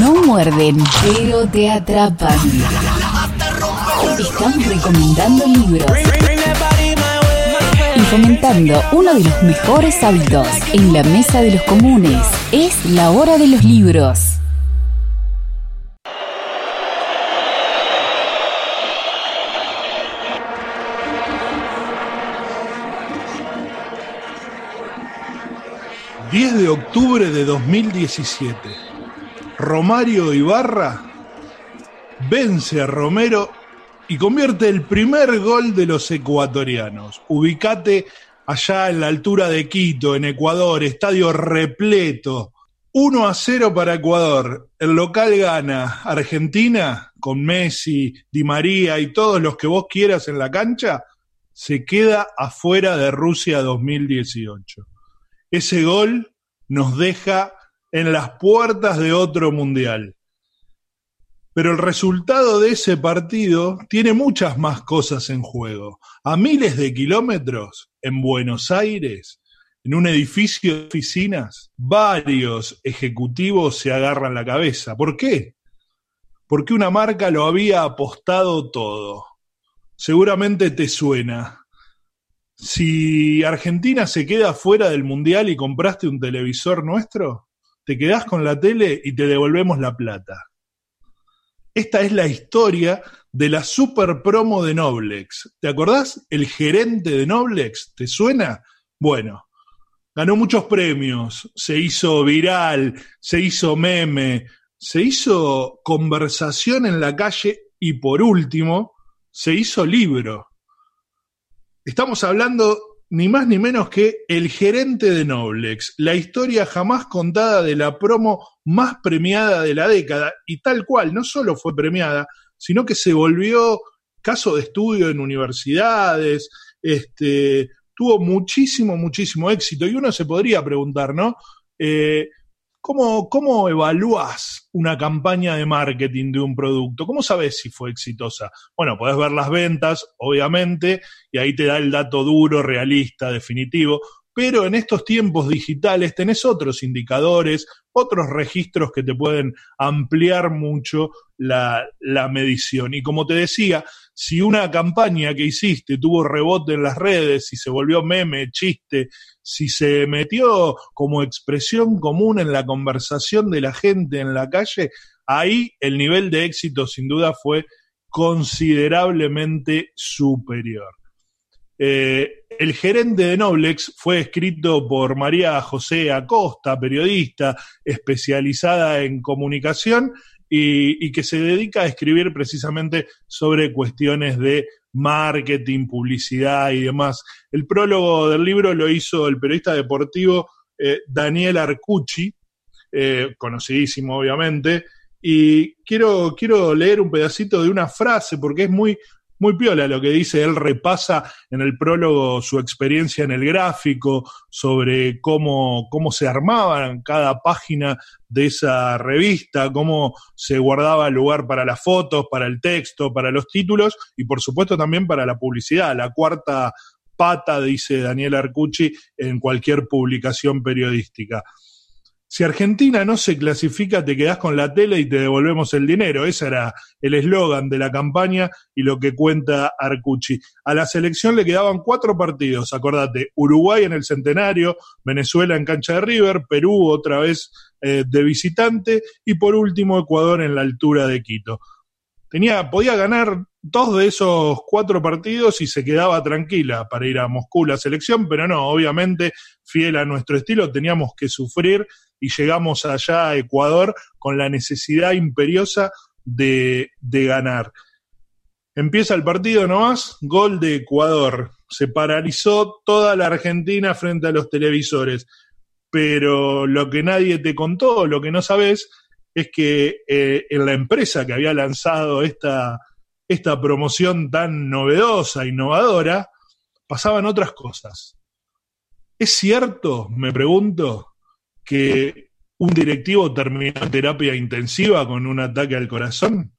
No muerden, pero te atrapan. Estamos recomendando libros y fomentando uno de los mejores hábitos en la mesa de los comunes. Es la hora de los libros. ...10 de octubre de 2017... Romario Ibarra vence a Romero y convierte el primer gol de los ecuatorianos. Ubicate allá en la altura de Quito, en Ecuador, estadio repleto. 1 a 0 para Ecuador. El local gana. Argentina, con Messi, Di María y todos los que vos quieras en la cancha, se queda afuera de Rusia 2018. Ese gol nos deja en las puertas de otro mundial. Pero el resultado de ese partido tiene muchas más cosas en juego. A miles de kilómetros, en Buenos Aires, en un edificio de oficinas, varios ejecutivos se agarran la cabeza. ¿Por qué? Porque una marca lo había apostado todo. Seguramente te suena. Si Argentina se queda fuera del Mundial y compraste un televisor nuestro, te quedás con la tele y te devolvemos la plata. Esta es la historia de la super promo de Noblex. ¿Te acordás? El gerente de Noblex, ¿te suena? Bueno, ganó muchos premios, se hizo viral, se hizo meme, se hizo conversación en la calle y por último, se hizo libro. Estamos hablando ni más ni menos que El gerente de Noblex, la historia jamás contada de la promo más premiada de la década, y tal cual, no solo fue premiada, sino que se volvió caso de estudio en universidades, este, tuvo muchísimo, muchísimo éxito, y uno se podría preguntar, ¿no? Eh, ¿Cómo, ¿Cómo evalúas una campaña de marketing de un producto? ¿Cómo sabes si fue exitosa? Bueno, podés ver las ventas, obviamente, y ahí te da el dato duro, realista, definitivo, pero en estos tiempos digitales tenés otros indicadores, otros registros que te pueden ampliar mucho la, la, medición. Y como te decía, si una campaña que hiciste tuvo rebote en las redes, si se volvió meme, chiste, si se metió como expresión común en la conversación de la gente en la calle, ahí el nivel de éxito sin duda fue considerablemente superior. Eh, el gerente de Noblex fue escrito por María José Acosta, periodista especializada en comunicación y, que se dedica a escribir precisamente sobre cuestiones de marketing, publicidad y demás. El prólogo del libro lo hizo el periodista deportivo eh, Daniel Arcucci, eh, conocidísimo obviamente, y quiero, quiero leer un pedacito de una frase porque es muy, muy piola lo que dice, él repasa en el prólogo su experiencia en el gráfico, sobre cómo, cómo se armaban cada página de esa revista, cómo se guardaba lugar para las fotos, para el texto, para los títulos y por supuesto también para la publicidad, la cuarta pata, dice Daniel Arcucci, en cualquier publicación periodística. Si Argentina no se clasifica, te quedás con la tele y te devolvemos el dinero. Ese era el eslogan de la campaña y lo que cuenta Arcucci. A la selección le quedaban cuatro partidos, acordate, Uruguay en el centenario, Venezuela en cancha de River, Perú otra vez eh, de visitante y por último Ecuador en la altura de Quito. Tenía, podía ganar dos de esos cuatro partidos y se quedaba tranquila para ir a Moscú la selección, pero no, obviamente, fiel a nuestro estilo, teníamos que sufrir y llegamos allá a Ecuador con la necesidad imperiosa de, de ganar. Empieza el partido nomás, gol de Ecuador. Se paralizó toda la Argentina frente a los televisores. Pero lo que nadie te contó, lo que no sabes, es que eh, en la empresa que había lanzado esta, esta promoción tan novedosa, innovadora, pasaban otras cosas. ¿Es cierto, me pregunto, que un directivo terminó en terapia intensiva con un ataque al corazón?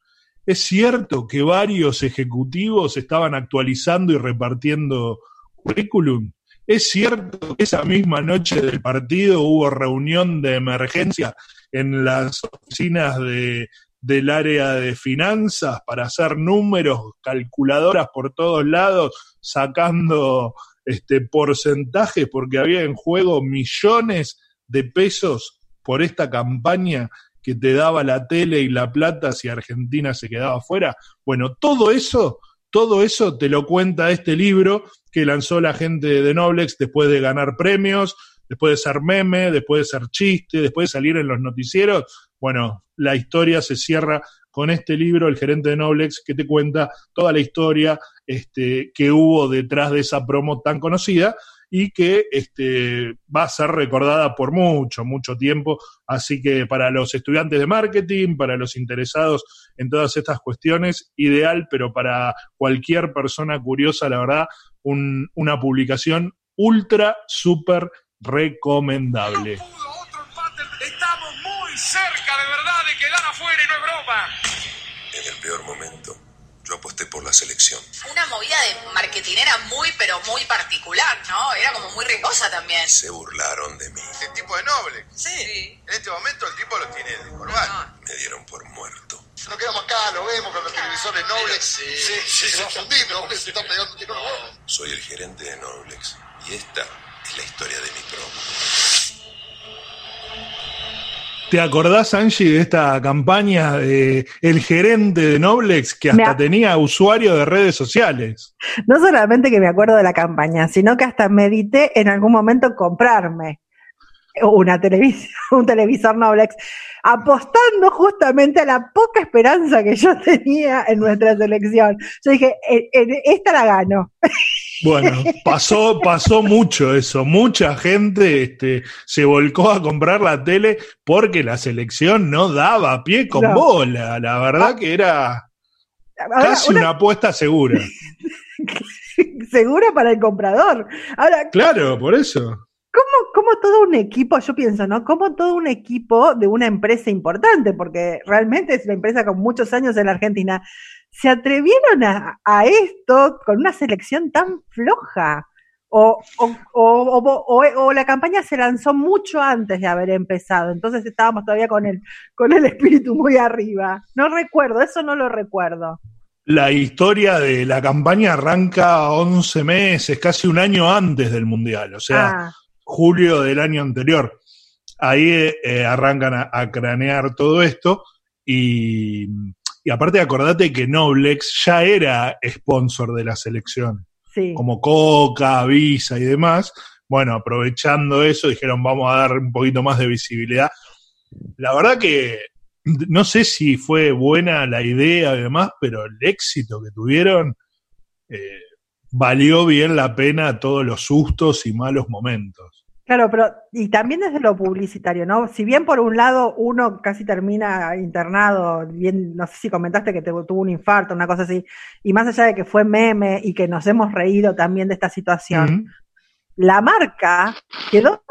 ¿Es cierto que varios ejecutivos estaban actualizando y repartiendo currículum? ¿Es cierto que esa misma noche del partido hubo reunión de emergencia en las oficinas de, del área de finanzas para hacer números, calculadoras por todos lados, sacando este porcentajes porque había en juego millones de pesos por esta campaña que te daba la tele y la plata si Argentina se quedaba fuera. Bueno, todo eso, todo eso te lo cuenta este libro que lanzó la gente de Noblex después de ganar premios, después de ser meme, después de ser chiste, después de salir en los noticieros. Bueno, la historia se cierra con este libro, El gerente de Noblex, que te cuenta toda la historia este, que hubo detrás de esa promo tan conocida y que este, va a ser recordada por mucho, mucho tiempo. Así que para los estudiantes de marketing, para los interesados en todas estas cuestiones, ideal, pero para cualquier persona curiosa, la verdad, una publicación ultra, súper recomendable. Estamos muy cerca de verdad de quedar afuera y no es broma. En el peor momento, yo aposté por la selección. Una movida de marketinera muy, pero muy particular, ¿no? Era como muy riesgosa también. Se burlaron de mí. El tipo de noble. Sí. En este momento el tipo lo tiene de corbata. Me dieron por muerto. Nos quedamos acá, lo vemos con los televisores nobles. Sí, sí, sí, se va a fundir, ¿no? Se está pegando tiro Soy el gerente de Noblex y esta es la historia de mi promo. ¿Te acordás, Angie, de esta campaña de el gerente de Noblex que hasta tenía usuario de redes sociales? No solamente que me acuerdo de la campaña, sino que hasta medité en algún momento comprarme una televisión, un televisor Noblex, apostando justamente a la poca esperanza que yo tenía en nuestra selección. Yo dije, esta la gano. Bueno, pasó, pasó mucho eso. Mucha gente este, se volcó a comprar la tele porque la selección no daba pie con bola. La verdad ah. que era casi una... apuesta segura. segura para el comprador. Ahora, claro, por eso. ¿Cómo, ¿Cómo, todo un equipo, yo pienso, ¿no? Como todo un equipo de una empresa importante, porque realmente es una empresa con muchos años en la Argentina, se atrevieron a, esto con una selección tan floja? O, o, la campaña se lanzó mucho antes de haber empezado, entonces estábamos todavía con el, con el espíritu muy arriba. No recuerdo, eso no lo recuerdo. La historia de la campaña arranca 11 meses, casi un año antes del Mundial, o sea, ah. Julio del año anterior. Ahí eh, arrancan a, cranear todo esto y y aparte acordate que Noblex ya era sponsor de la selección. Como Coca, Visa y demás. Bueno, aprovechando eso, dijeron vamos a dar un poquito más de visibilidad. La verdad que no sé si fue buena la idea y demás, pero el éxito que tuvieron eh, valió bien la pena todos los sustos y malos momentos. Claro, pero y también desde lo publicitario, ¿no? Si bien por un lado uno casi termina internado, bien, no sé si comentaste que te, tuvo un infarto, una cosa así, y más allá de que fue meme y que nos hemos reído también de esta situación, la marca quedó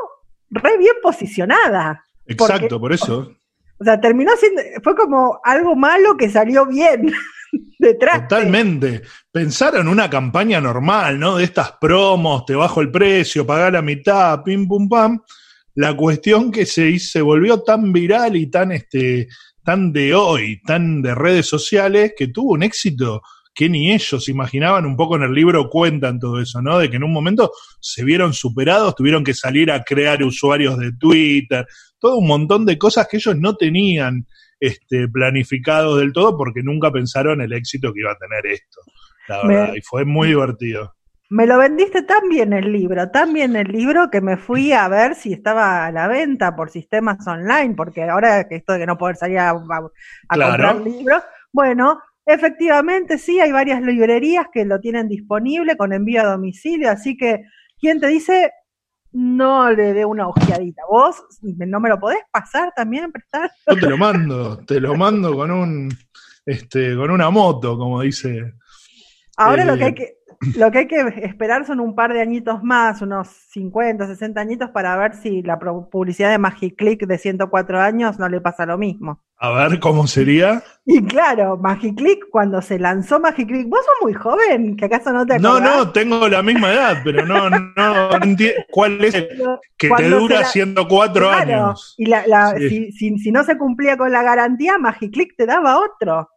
re bien posicionada. Exacto, por eso. O sea, terminó siendo, fue como algo malo que salió bien. Totalmente. Pensaron una campaña normal, ¿no? De estas promos, te bajo el precio, paga la mitad, pim pum pam. La cuestión que se, se volvió tan viral y tan, este, tan de hoy, tan de redes sociales, que tuvo un éxito que ni ellos imaginaban, un poco en el libro cuentan todo eso, ¿no? De que en un momento se vieron superados, tuvieron que salir a crear usuarios de Twitter, todo un montón de cosas que ellos no tenían este, planificado del todo porque nunca pensaron el éxito que iba a tener esto, la verdad, y fue muy divertido. Me lo vendiste tan bien el libro, tan bien el libro que me fui a ver si estaba a la venta por sistemas online, porque ahora que esto de que no poder salir a, comprar libros, bueno, efectivamente sí, hay varias librerías que lo tienen disponible con envío a domicilio, así que, ¿quién te dice? No le dé una ojeadita. ¿Vos no me lo podés pasar también, prestar? Yo te lo mando, te lo mando con un este, con una moto, como dice. Ahora lo que hay que, lo que hay que esperar son un par de añitos más, unos 50, 60 añitos, para ver si la publicidad de Magiclick de 104 años no le pasa lo mismo. A ver cómo sería. Y claro, Magiclick, cuando se lanzó Magiclick, vos sos muy joven, que acaso no te No, acordás. no, tengo la misma edad, pero no, no, no entiendo cuál es el que te dura la- 104 Claro, años. Y la, la- Sí. si, si- si no se cumplía con la garantía, Magiclick te daba otro.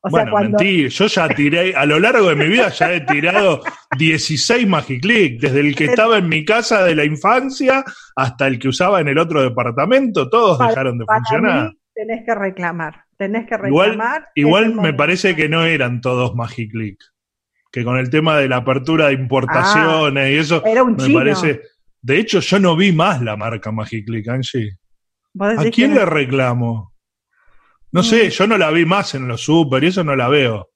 O sea, bueno, cuando. mentí, yo ya tiré, a lo largo de mi vida ya he tirado 16 Magiclick, desde el que estaba en mi casa de la infancia hasta el que usaba en el otro departamento, todos Para- dejaron de para funcionar. mí tenés que reclamar. Tenés que reclamar. igual me parece que no eran todos Magiclick, que con el tema de la apertura de importaciones y eso, Ah, Era un me chino. parece... De hecho, yo no vi más la marca Magiclick, Angie. ¿A quién que le reclamo? No Mm. sé, yo no la vi más en los super y eso no la veo.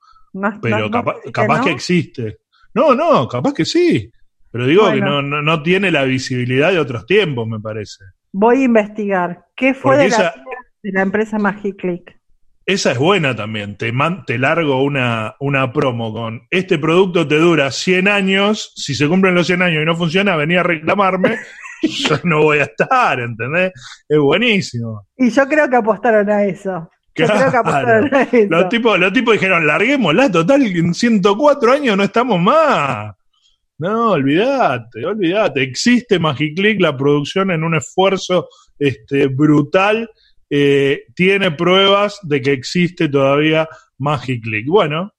Pero capaz no. que existe. No, no, capaz que sí. Pero digo que no, no, no tiene la visibilidad de otros tiempos, me parece. Voy a investigar. ¿Qué fue de la, esa- de la empresa Magiclick? Esa es buena también. Te, man- te largo una, una promo con este producto te dura 100 años. Si se cumplen los 100 años y no funciona, venía a reclamarme. Yo no voy a estar, ¿entendés? Es buenísimo. Y yo creo que apostaron a eso. Que. Los tipos, los tipos dijeron, larguémosla, total, en 104 años no estamos más. No, olvídate, olvídate. Existe Magiclick, la producción en un esfuerzo este, brutal. eh, tiene pruebas de que existe todavía Magiclick. Bueno,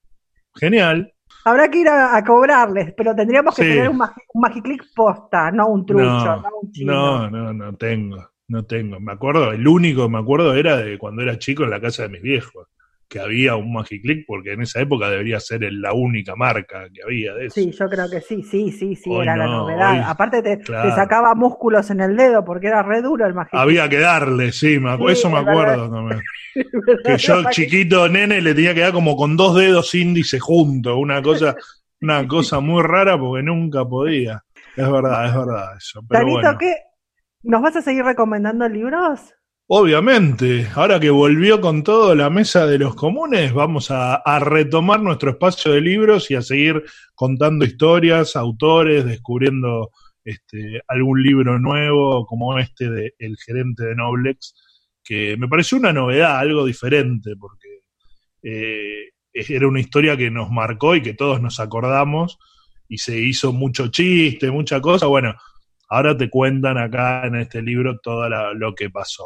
genial. Habrá que ir a, a cobrarles, pero tendríamos que Sí. tener un, magi- un Magiclick posta, no un trucho, no, No, un no, no, no tengo, no tengo. Me acuerdo, el único que me acuerdo era de cuando era chico en la casa de mis viejos, que había un Magiclick, porque en esa época debería ser el- la única marca que había de eso. Sí, yo creo que sí, sí, sí, sí, Hoy era la no, novedad. hoy- Aparte te, claro. te sacaba músculos en el dedo porque era re duro el Magiclick. Había que darle, sí, me Sí, eso me acuerdo también. Que yo, chiquito nene, le tenía que dar como con dos dedos índice juntos, una cosa, una cosa muy rara porque nunca podía. Es verdad, es verdad eso. Pero bueno, ¿qué? ¿Nos vas a seguir recomendando libros? obviamente, ahora que volvió con todo la mesa de los comunes, vamos a, retomar nuestro espacio de libros y a seguir contando historias, autores, descubriendo este, algún libro nuevo como este de El gerente de Noblex, que me pareció una novedad, algo diferente, porque eh, era una historia que nos marcó y que todos nos acordamos y se hizo mucho chiste, mucha cosa. Bueno, ahora te cuentan acá en este libro todo la- lo que pasó.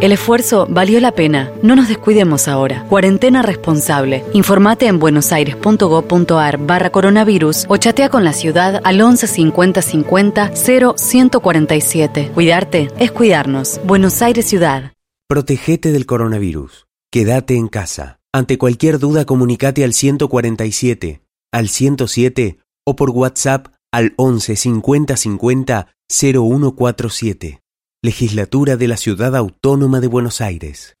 El esfuerzo valió la pena. No nos descuidemos ahora. Cuarentena responsable. Informate en buenosaires.gov.ar barra coronavirus o chatea con la ciudad al 11 50 50 0 147. Cuidarte es cuidarnos. Buenos Aires Ciudad. Protegete del coronavirus. Quédate en casa. Ante cualquier duda comunicate al 147, al 107 o por WhatsApp al 11 50 50 0147. Legislatura de la Ciudad Autónoma de Buenos Aires.